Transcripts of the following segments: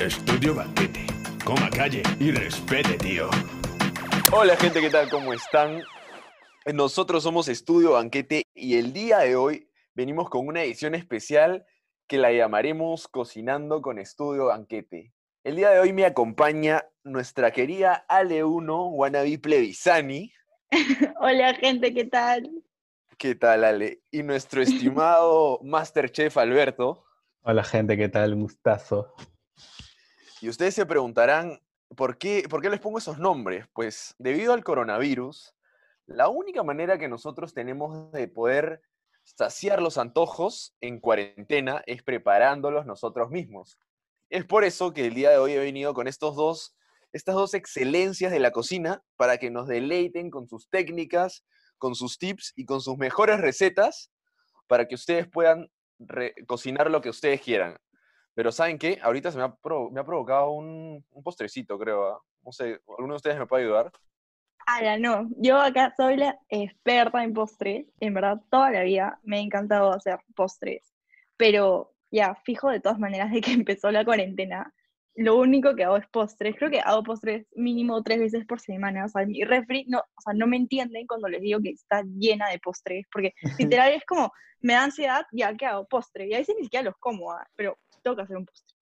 Estudio Banquete. Coma calle y respete, tío. Hola gente, ¿qué tal? ¿Cómo están? Nosotros somos Estudio Banquete y el día de hoy venimos con una edición especial que la llamaremos Cocinando con Estudio Banquete. El día de hoy me acompaña nuestra querida Ale1, Wannabe Plebisani. Hola gente, ¿qué tal? ¿Qué tal, Ale? Y nuestro estimado Masterchef Alberto. Hola gente, ¿qué tal? Gustazo. Y ustedes se preguntarán, ¿por qué, ¿por qué les pongo esos nombres? Pues debido al coronavirus, la única manera que nosotros tenemos de poder saciar los antojos en cuarentena es preparándolos nosotros mismos. Es por eso que el día de hoy he venido con estos dos, estas dos excelencias de la cocina para que nos deleiten con sus técnicas, con sus tips y con sus mejores recetas para que ustedes puedan cocinar lo que ustedes quieran. Pero ¿saben qué? Ahorita se me ha, me ha provocado un, un postrecito, creo. ¿ah? No sé, ¿alguno de ustedes me puede ayudar? Ah, no. Yo acá soy la experta en postres. En verdad, toda la vida me ha encantado hacer postres. Pero ya, fijo de todas maneras de que empezó la cuarentena, lo único que hago es postres. Creo que hago postres mínimo tres veces por semana. O sea, mi refri, no, o sea, no me entienden cuando les digo que está llena de postres, porque literal es como, me da ansiedad, ya, ¿qué hago? Postre. Y a veces ni siquiera los como, ¿ah? pero tengo que hacer un postre.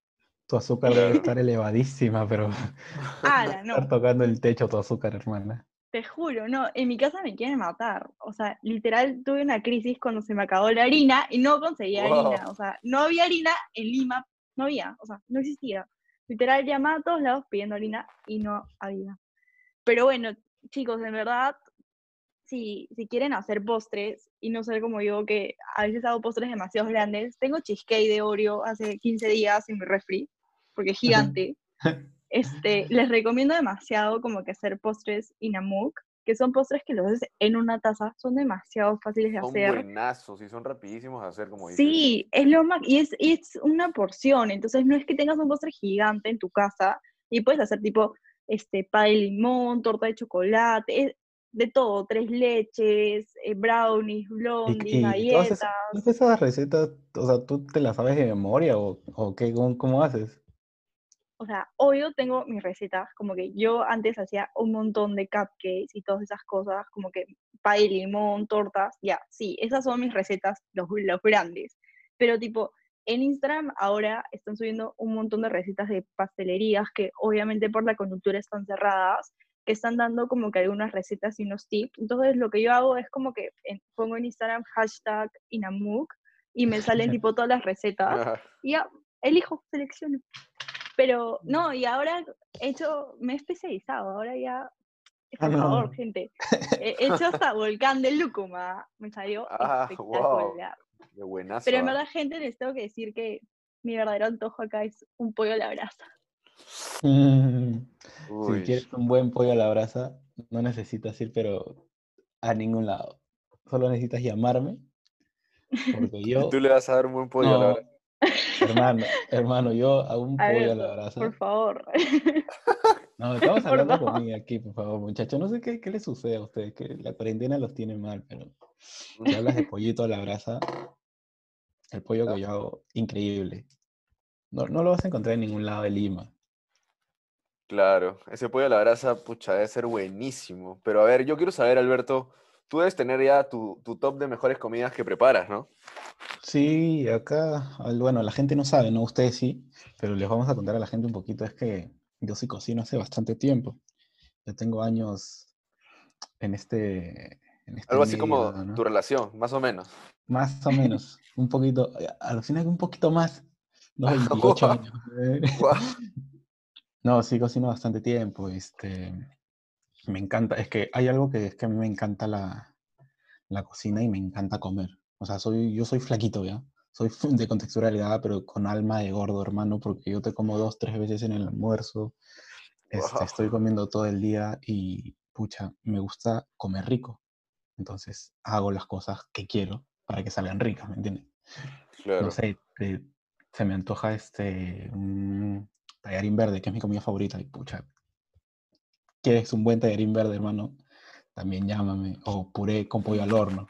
Tu azúcar debe estar elevadísima, pero. Ah, no. Estar tocando el techo tu azúcar, hermana. Te juro, no, en mi casa me quieren matar. O sea, literal tuve una crisis cuando se me acabó la harina y no conseguía harina. O sea, no había harina en Lima, no había, o sea, no existía. Literal llamaba a todos lados pidiendo harina y no había. Pero bueno, chicos, en verdad, si, si quieren hacer postres y no ser como yo, que a veces hago postres demasiado grandes, tengo cheesecake de Oreo hace 15 días en mi refri, porque es gigante. este, les recomiendo demasiado como que hacer postres inamuk, que son postres que los haces en una taza, son demasiado fáciles de hacer. Son buenazos y son rapidísimos de hacer, como dices. Sí, es lo más, y es, y es una porción, entonces no es que tengas un postre gigante en tu casa y puedes hacer tipo este, pie de limón, torta de chocolate, de todo, tres leches, eh, brownies, blondies, galletas. Todas esas, recetas, o sea, ¿tú te las sabes de memoria o, o qué, cómo, haces? O sea, obvio tengo mis recetas, como que yo antes hacía un montón de cupcakes y todas esas cosas, como que pay, limón, tortas, ya, sí, esas son mis recetas, los, los grandes. Pero tipo, en Instagram ahora están subiendo un montón de recetas de pastelerías que obviamente por la coyuntura están cerradas, que están dando como que algunas recetas y unos tips. Entonces lo que yo hago es como que pongo en Instagram hashtag Inamuk y me salen tipo todas las recetas. Y ya elijo, selecciono. Pero no, y ahora he hecho, me he especializado, ahora ya, por ah, favor, gente, he hecho hasta Volcán de Lúcuma, me salió ah, espectacular. Pero en verdad, gente, les tengo que decir que mi verdadero antojo acá es un pollo a la brasa. Mm. Si quieres un buen pollo a la brasa, no necesitas ir, pero a ningún lado. Solo necesitas llamarme. Porque yo. Tú le vas a dar un buen pollo a la brasa. Hermano, hermano, yo a un pollo a la brasa. Por favor. No, estamos hablando conmigo aquí, por favor, muchachos. No sé qué, qué les sucede a ustedes, que la cuarentena los tiene mal, pero si hablas de pollito a la brasa, el pollo que yo hago, increíble. No, no lo vas a encontrar en ningún lado de Lima. Claro, ese pollo a la brasa, pucha, debe ser buenísimo. Pero a ver, yo quiero saber, Alberto, tú debes tener ya tu, top de mejores comidas que preparas, ¿no? Sí, acá, bueno, la gente no sabe, ¿no? Ustedes sí, pero les vamos a contar a la gente un poquito, es que yo sí cocino hace bastante tiempo. Yo tengo años en este... este Algo así como tu relación, más o menos. Más o menos, un poquito, alucina que un poquito más, no, 28 años. No, sí cocino bastante tiempo. Este, me encanta, es que hay algo que es que a mí me encanta la, la cocina y me encanta comer. O sea, soy, yo soy flaquito, ¿ya? Soy de contextura delgada, pero con alma de gordo, hermano, porque yo te como dos, tres veces en el almuerzo. Este, estoy comiendo todo el día y, pucha, me gusta comer rico. Entonces, hago las cosas que quiero para que salgan ricas, ¿me entiendes? Claro. No sé, se me antoja este, tallarín verde, que es mi comida favorita, y pucha, ¿quieres un buen tallarín verde, hermano? También llámame, o puré con pollo al horno.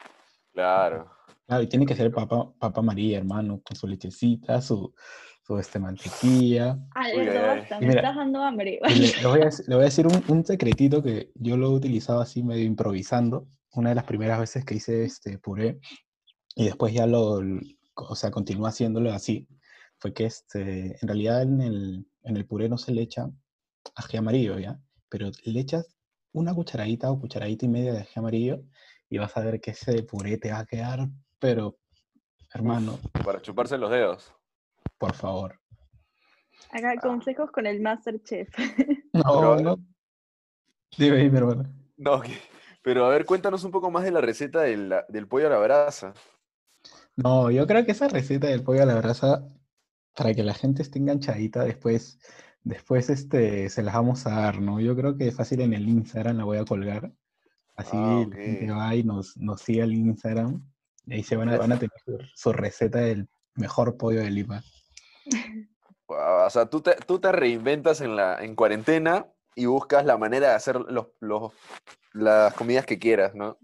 Claro. Claro, y tiene que ser papa, papa María, hermano, con su lechecita, su, su este, mantequilla. Alberto, ay. basta, me mira, estás dando hambre. Le, le voy a, le voy a decir un, un secretito que yo lo he utilizado así medio improvisando. Una de las primeras veces que hice este puré y después ya lo, o sea, continúa haciéndolo así. Fue que este, en realidad en el, en el puré no se le echa ají amarillo, ¿ya? Pero le echas una cucharadita o cucharadita y media de ají amarillo y vas a ver que ese puré te va a quedar, pero hermano, Para chuparse los dedos. por favor. Acá consejos con el Masterchef. No, Pero- no. Dime, dime, hermano. No, que- pero a ver, cuéntanos un poco más de la receta del, del pollo a la brasa. No, yo creo que esa receta del pollo a la brasa, para que la gente esté enganchadita, después, después este, se las vamos a dar, ¿no? Yo creo que fácil en el Instagram la voy a colgar. Así Ah, la gente ok. va y nos, nos sigue al Instagram. Y ahí se van a, van a tener su, receta del mejor pollo de Lima. O sea, tú te, tú te reinventas en, la, en cuarentena y buscas la manera de hacer los, los- las comidas que quieras, ¿no?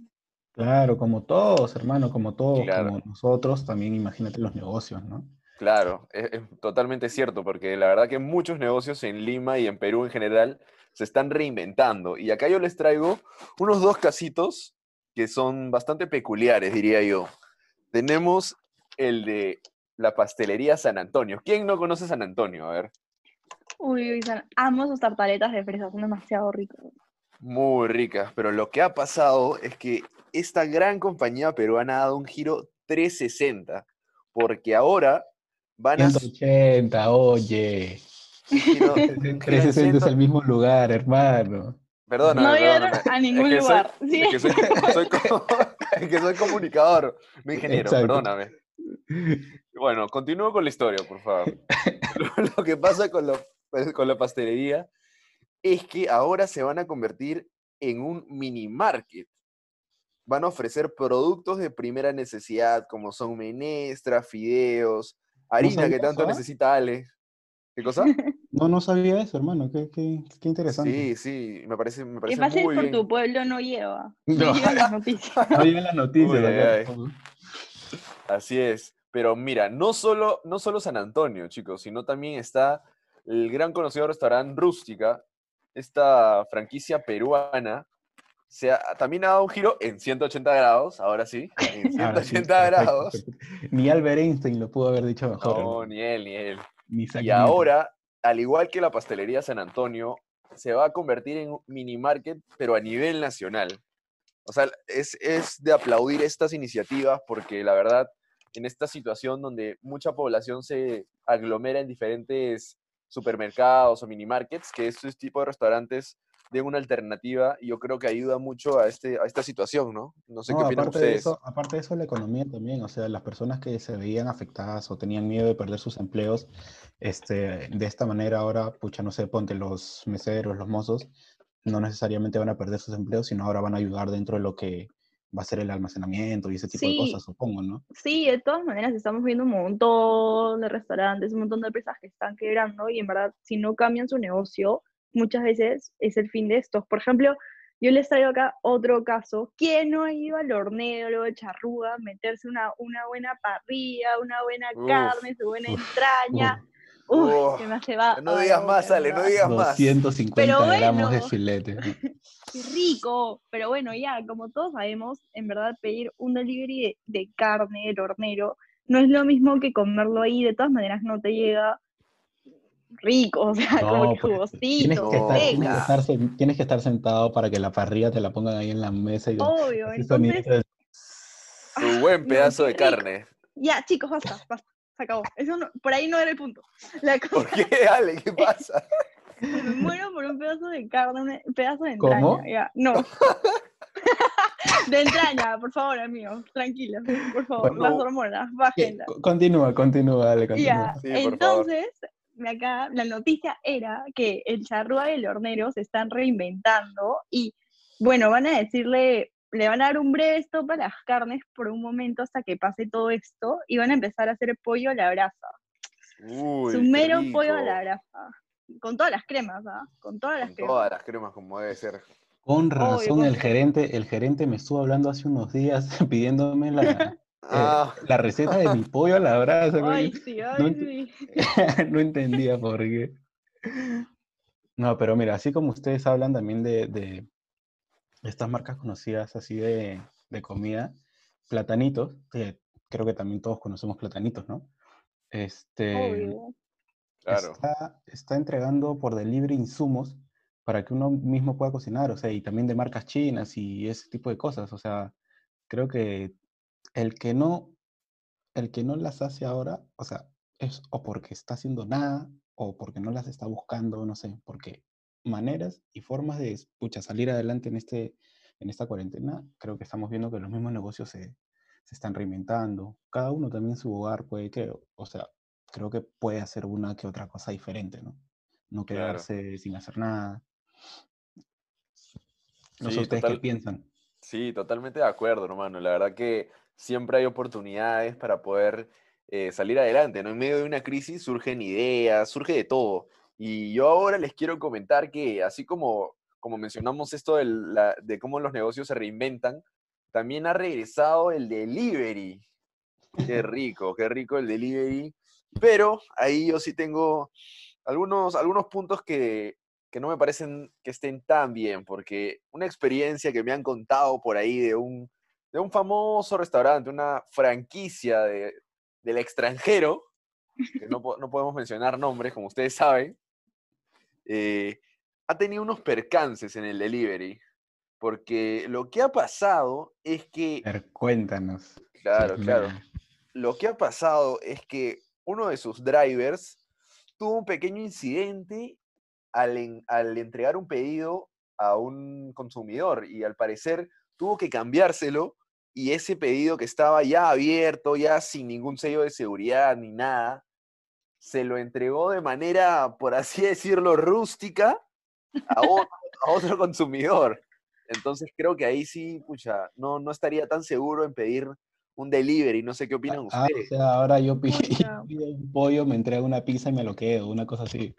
Claro, como todos, hermano, como todos, Claro. como nosotros, también imagínate los negocios, ¿no? Claro, es, es totalmente cierto, porque la verdad que muchos negocios en Lima y en Perú en general se están reinventando. Y acá yo les traigo unos dos casitos que son bastante peculiares, diría yo. Tenemos el de la pastelería San Antonio. ¿Quién no conoce San Antonio? A ver. Uy, San- amo sus tartaletas de fresa, son demasiado ricas. Muy ricas, pero lo que ha pasado es que esta gran compañía peruana ha dado un giro 360, porque ahora van a... s- 180, oye. un giro- un giro de 360 es 100 el mismo lugar, hermano. Perdóname, No llegaron a ningún Es que soy- lugar. Sí. es que soy, soy co- es que soy comunicador, no ingeniero, Exacto. perdóname. Bueno, continúo con la historia, por favor. Lo, lo que pasa con, lo- pues, con la pastelería es que ahora se van a convertir en un mini market. Van a ofrecer productos de primera necesidad, como son menestras, fideos, harina que tanto eso, necesita Ale. ¿Qué cosa? No, no sabía eso, hermano. Qué, qué, qué interesante. Sí, sí, me parece, me Qué parece fácil muy por bien. tu pueblo no lleva. No. No llevan las noticias. No llegan las noticias. Ay, ay. Así es. Pero mira, no solo, no solo San Antonio, chicos, sino también está el gran conocido restaurante Rústica, esta franquicia peruana. Se ha- también ha dado un giro en 180 grados, ahora sí, en Ahora sí, 180 perfecto, grados. Ni Albert Einstein lo pudo haber dicho mejor. No, ni él, ni él. Ni Y ahora, al igual que la pastelería San Antonio, se va a convertir en un mini market, pero a nivel nacional. O sea, es, es de aplaudir estas iniciativas porque la verdad, en esta situación donde mucha población se aglomera en diferentes supermercados o mini markets, que estos tipos de restaurantes den una alternativa y yo creo que ayuda mucho a, este, a esta situación, ¿no? No sé No, qué opinan aparte de, ustedes. eso, aparte de eso, la economía también, o sea, las personas que se veían afectadas o tenían miedo de perder sus empleos, este, de esta manera ahora, pucha, no sé, ponte los meseros, los mozos, no necesariamente van a perder sus empleos, sino ahora van a ayudar dentro de lo que va a ser el almacenamiento y ese tipo de cosas, supongo, ¿no? Sí, de todas maneras estamos viendo un montón de restaurantes, un montón de empresas que están quebrando y en verdad si no cambian su negocio, muchas veces es el fin de estos. Por ejemplo, yo les traigo acá otro caso. ¿Quién no ha ido al hornero de charrúa, meterse una, una buena parrilla, una buena Uf, carne, su buena uf, entraña? Uf, Uy, Uf, que me hace va. No digas más, Ale, no digas más. 250 gramos de filete. Qué rico, pero bueno, ya, como todos sabemos, en verdad pedir un delivery de, de carne del hornero no es lo mismo que comerlo ahí, de todas maneras no te llega rico, o sea, como No, que tienes jugosito, que, estar, tienes, que estar tienes que estar sentado para que la parrilla te la pongan ahí en la mesa y obvio, entonces, de- Tu buen no, pedazo de carne. ya, chicos, basta, basta, se acabó, eso no- por ahí no era el punto, la cosa, ¿Por qué, Ale? ¿Qué pasa? me muero por un pedazo de carne, un pedazo de ¿Cómo? entraña, ya, no, de entraña, por favor, amigos, tranquilos, por favor, Bueno, las hormonas, bájenlas. Co- Continúa, continúa, dale, continúa. Ya, Sí, por favor. entonces, acá la noticia era que el charrúa del hornero se están reinventando y, bueno, van a decirle, le van a dar un breve stop a las carnes por un momento hasta que pase todo esto y van a empezar a hacer pollo a la brasa. Uy, Su mero pollo a la brasa. Con todas las cremas, ¿ah? Con todas las Con cremas. todas las cremas como debe ser. Con razón, el gerente, el gerente me estuvo hablando hace unos días pidiéndome la, Ah, la receta de mi pollo a la brasa. ¿no? Ay, sí, no ay, ent- sí. no entendía por qué. No, pero mira, así como ustedes hablan también de, de estas marcas conocidas así de, de comida, Platanitos, que creo que también todos conocemos Platanitos, ¿no? Este, Obvio. claro. está, está entregando por delivery insumos para que uno mismo pueda cocinar, o sea, y también de marcas chinas y ese tipo de cosas. O sea, creo que el que no, el que no las hace ahora, o sea, es o porque está haciendo nada o porque no las está buscando, no sé, porque maneras y formas de pucha, salir adelante en, este, en esta cuarentena, creo que estamos viendo que los mismos negocios se, se están reinventando. Cada uno también su hogar puede que, o sea, creo que puede hacer una que otra cosa diferente, ¿no? No Claro. quedarse sin hacer nada. No sé ustedes qué piensan. Sí, totalmente de acuerdo, hermano. La verdad que siempre hay oportunidades para poder eh, salir adelante, ¿no? En medio de una crisis surgen ideas, surge de todo. Y yo ahora les quiero comentar que así como, como mencionamos esto del- la- de cómo los negocios se reinventan, también ha regresado el delivery. Qué rico, qué rico el delivery. Pero ahí yo sí tengo algunos, algunos puntos que, que no me parecen que estén tan bien, porque una experiencia que me han contado por ahí de un, de un famoso restaurante, una franquicia de, del extranjero, que no, no podemos mencionar nombres, como ustedes saben, eh, ha tenido unos percances en el delivery, porque lo que ha pasado es que, cuéntanos. claro, claro, lo que ha pasado es que uno de sus drivers tuvo un pequeño incidente al, en- al entregar un pedido a un consumidor y al parecer tuvo que cambiárselo y ese pedido que estaba ya abierto, ya sin ningún sello de seguridad ni nada, se lo entregó de manera, por así decirlo, rústica a otro, a otro consumidor. Entonces creo que ahí sí, pucha, no, no estaría tan seguro en pedir un delivery. No sé qué opinan Ah, o ustedes. sea, ahora yo pido un pollo, me entrega una pizza y me lo quedo, una cosa así.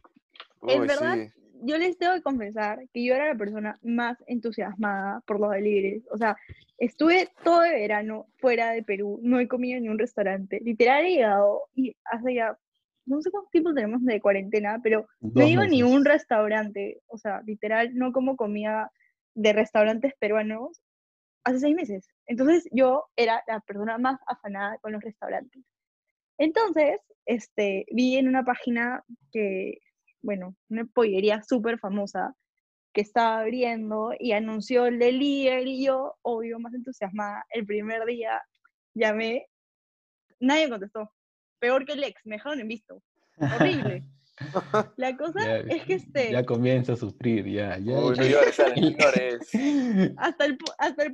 En Uy, verdad, sí. Yo les tengo que confesar que yo era la persona más entusiasmada por los deliveries. O sea, estuve todo el verano fuera de Perú, no he comido en un restaurante. Literal he llegado y hace ya, no sé cuánto tiempo tenemos de cuarentena, pero no Dos iba a ni un restaurante. O sea, literal, no como comida de restaurantes peruanos hace seis meses. Entonces yo era la persona más afanada con los restaurantes. Entonces, este, vi en una página que, bueno, una pollería súper famosa que estaba abriendo y anunció el delivery y yo, obvio, más entusiasmada, el primer día llamé, nadie contestó. Peor que el ex, me dejaron en visto. Horrible. La cosa Ya, es que este, ya comienza a sufrir, ya, ya. Uy, no llores, hasta el, hasta el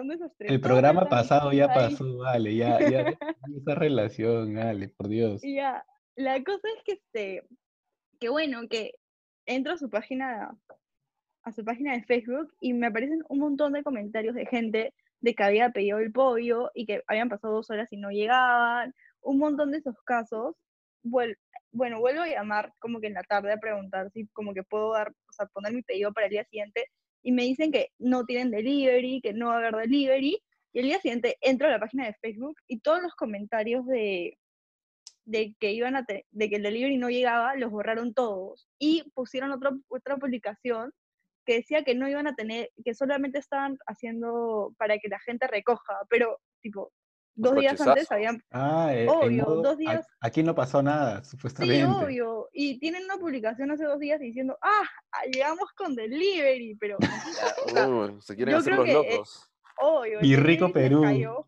un desastre. El programa pasado ya ahí. pasó, vale, ya, ya, esa relación, vale, por Dios. Ya, la cosa es que este, que bueno, que entro a su página, a su página de Facebook y me aparecen un montón de comentarios de gente de que había pedido el pollo y que habían pasado dos horas y no llegaban, un montón de esos casos. Vuel- bueno, vuelvo a llamar como que en la tarde a preguntar si como que puedo dar, o sea, poner mi pedido para el día siguiente y me dicen que no tienen delivery, que no va a haber delivery. Y el día siguiente entro a la página de Facebook y todos los comentarios de, de que iban a de que el delivery no llegaba, los borraron todos y pusieron otro, otra publicación que decía que no iban a tener, que solamente estaban haciendo para que la gente recoja, pero tipo, dos días antes habían, Ah, eh, Obvio, modo, dos a- días- aquí no pasó nada, sí, supuestamente. obvio, y tienen una publicación hace dos días diciendo, ah, ah, llegamos con delivery, pero o sea, Uy, se quieren yo hacer los que, eh, locos. obvio, el Y rico Perú. cayó,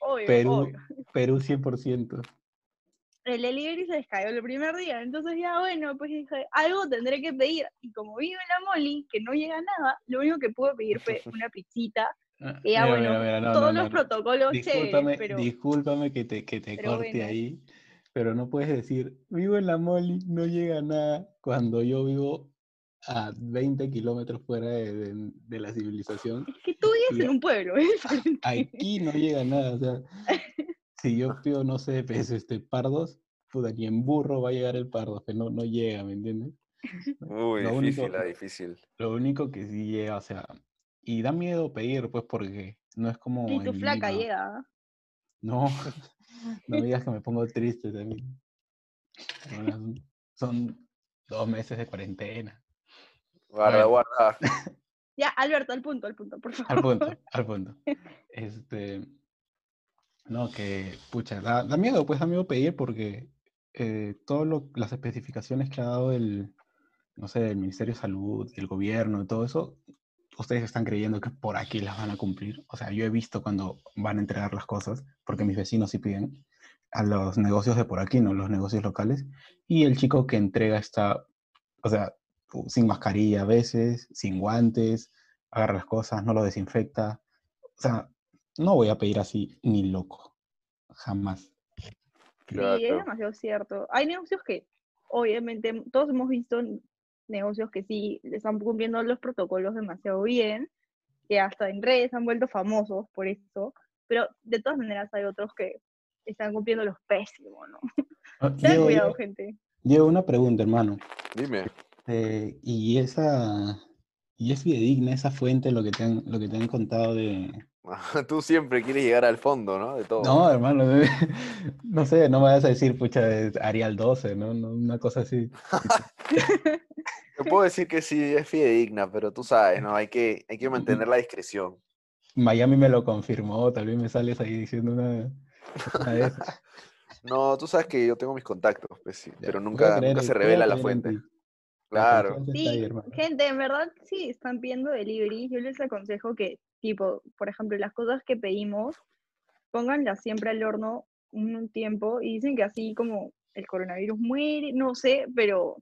obvio, Perú, obvio. Perú 100%. El delivery se descayó el primer día. Entonces ya, bueno, pues dije, algo tendré que pedir. Y como vivo en la Moli, que no llega nada, lo único que pude pedir fue una pizzita. Ah, Y ya, mira, bueno, mira, mira, no, todos no, los no, no. protocolos Discúlpame, pero discúlpame que te, que te corte bueno. ahí, pero no puedes decir, vivo en la Moli, no llega nada, cuando yo vivo a 20 kilómetros fuera de, de- de la civilización. es que tú vives en un pueblo, diferente. Aquí no llega nada, o sea, si yo pido, no sé, pues, este, pardos, puta, ni en burro va a llegar el pardo, que no, no llega, ¿me entiendes? Uy, lo difícil, único- ah, difícil. Lo único que sí llega, o sea, y da miedo pedir, pues, porque no es como Y tu flaca Lima. llega. No, no me digas que me pongo triste también. Bueno, son- Son dos meses de cuarentena. Guarda, Bueno. guarda. Ya, Alberto, al punto, al punto, por favor. Al punto, al punto. Este, no, que, pucha, da, da miedo, pues da miedo pedir porque eh, todas las especificaciones que ha dado el, no sé, el Ministerio de Salud, el gobierno, todo eso, ustedes están creyendo que por aquí las van a cumplir. O sea, yo he visto cuando van a entregar las cosas, porque mis vecinos sí piden, a los negocios de por aquí, no los negocios locales, y el chico que entrega está, o sea, sin mascarilla a veces, sin guantes, agarra las cosas, no lo desinfecta. O sea, no voy a pedir así ni loco. Jamás. Sí, Claro. es demasiado cierto. Hay negocios que, obviamente, todos hemos visto negocios que sí están cumpliendo los protocolos demasiado bien, que hasta en redes han vuelto famosos por eso, pero de todas maneras hay otros que están cumpliendo los pésimos, ¿no? Ah, Ten Diego, cuidado, gente. Diego, una pregunta, hermano. Dime. Eh, ¿y esa, y es fidedigna esa fuente lo que te han, lo que te han contado de... Tú siempre quieres llegar al fondo, ¿no? De todo. No, hermano, no sé, no me vas a decir, pucha, Arial 12, ¿no? No, Una cosa así. Te puedo decir que sí, es fidedigna, pero tú sabes, ¿no? Hay que, hay que mantener la discreción. Miami me lo confirmó, tal vez me sales ahí diciendo una, una. No, tú sabes que yo tengo mis contactos, pues sí, pero nunca, creer nunca se revela la en fuente. Claro. ahí, Sí, gente, en verdad, sí, están pidiendo delivery. Yo les aconsejo que, tipo, por ejemplo, las cosas que pedimos, pónganlas siempre al horno un, tiempo y dicen que así como el coronavirus muere, no sé, pero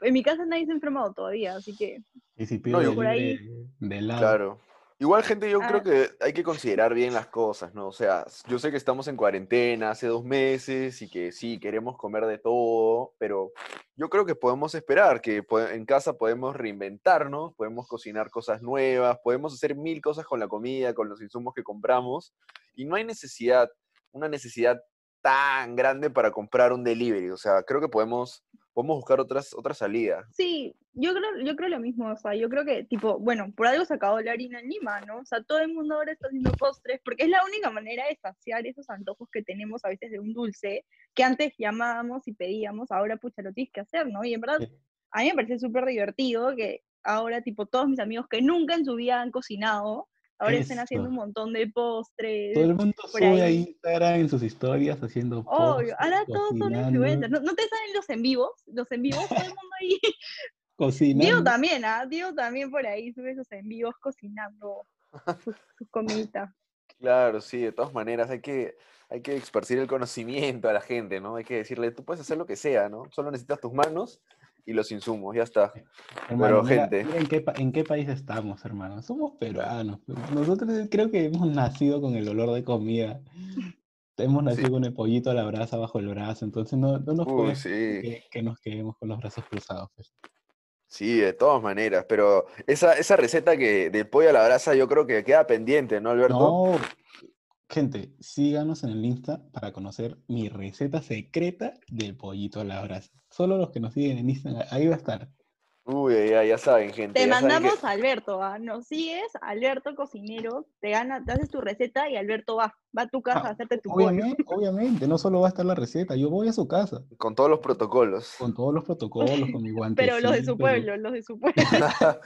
en mi casa nadie se ha enfermado todavía, así que Y si pido yo- Por ahí- delivery de helado, Claro. Igual, gente, yo creo Ah. que hay que considerar bien las cosas, ¿no? O sea, yo sé que estamos en cuarentena hace dos meses y que sí, queremos comer de todo, pero yo creo que podemos esperar, que en casa podemos reinventarnos, podemos cocinar cosas nuevas, podemos hacer mil cosas con la comida, con los insumos que compramos, y no hay necesidad, una necesidad tan grande para comprar un delivery. O sea, creo que podemos, podemos buscar otras, otras salidas. sí, yo creo, yo creo lo mismo, o sea, yo creo que, tipo, bueno, por algo se acabó la harina en Lima, ¿no? O sea, todo el mundo ahora está haciendo postres, porque es la única manera de saciar esos antojos que tenemos a veces de un dulce, que antes llamábamos y pedíamos, ahora, pucha, lo tienes que hacer, ¿no? Y en verdad, a mí me parece súper divertido que ahora, tipo, todos mis amigos que nunca en su vida han cocinado, ahora estén haciendo un Eso. montón de postres. Todo el mundo sube a ahí. Instagram en sus historias haciendo Obvio, posts, ahora todos son influencers. ¿No, no te salen los en vivos? Los en vivos, todo el mundo ahí. Diego cocinando. también, ¿ah? Diego también por ahí sube sus en vivos cocinando sus, sus comiditas. Claro, sí, de todas maneras hay que, hay que esparcir el conocimiento a la gente, ¿no? Hay que decirle, tú puedes hacer lo que sea, ¿no? Solo necesitas tus manos y los insumos, ya está. Hermano, Pero, mira- gente. mira en, qué, en qué país estamos, hermano. Somos peruanos. Nosotros creo que hemos nacido con el olor de comida. Hemos nacido con el pollito a la brasa bajo el brazo, entonces no, no nos Uy, puede sí, que, que nos quedemos con los brazos cruzados. pues. sí, de todas maneras, pero esa, esa receta que del pollo a la brasa yo creo que queda pendiente, ¿no, Alberto? No, gente, síganos en el Insta para conocer mi receta secreta del pollito a la brasa. Solo los que nos siguen en Instagram, ahí va a estar. Uy, ya, ya saben, gente. Te ya saben que- mandamos a Alberto, ¿ah? Nos sigues, Alberto cocinero, te gana, te haces tu receta y Alberto va, va a tu casa a Ah, hacerte tu pollo. Obviamente, obviamente, no solo va a estar la receta, yo voy a su casa con todos los protocolos. con todos los protocolos, con mi guante. Pero los de su pueblo, los de su pueblo.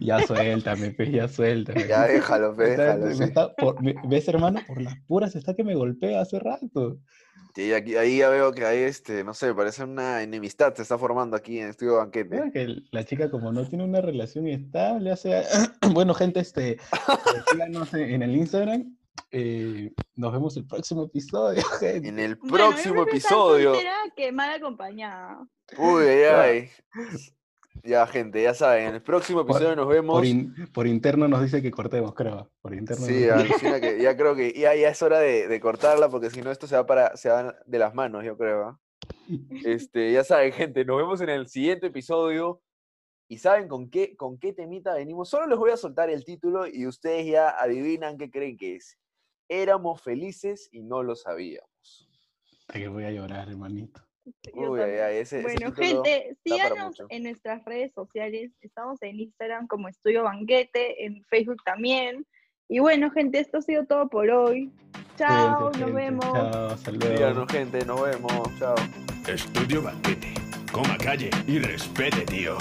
Ya suéltame, pues, ya suéltame. ya déjalo, pe, déjalo. me sí. está- por- me- ¿Ves, hermano? Por las puras está que me golpea hace rato. Sí, aquí, ahí ya veo que hay, este, no sé, parece una enemistad se está formando aquí en Estudio Banquete. Creo que el- la chica, como no tiene una relación estable, hace. bueno, gente, este, síganos en, el Instagram. eh, nos vemos el próximo episodio, gente. En el Bueno, próximo estar episodio. que mal acompañada. Uy, ay, ay. Ya, gente, ya saben, en el próximo Por- episodio nos vemos. Por, in- por interno nos dice que cortemos, creo. Por interno. Sí, nos- que ya creo que ya, ya es hora de, de cortarla porque si no esto se va para se va de las manos, yo creo. ¿ah? Este, ya saben, gente, nos vemos en el siguiente episodio. Y saben con qué, con qué temita venimos. Solo les voy a soltar el título y ustedes ya adivinan qué creen que es. Éramos felices y no lo sabíamos. Hasta que voy a llorar, hermanito. Yo Uy, ay, también. ay, ese, ese Bueno, gente, síganos en nuestras redes sociales. Estamos en Instagram como Estudio Banquete, en Facebook también. Y bueno, gente, esto ha sido todo por hoy. Chao, nos gente. vemos. Chao, hasta luego. Díganos, gente, nos vemos. Chao. Estudio Banquete. Coma calle y respete, tío.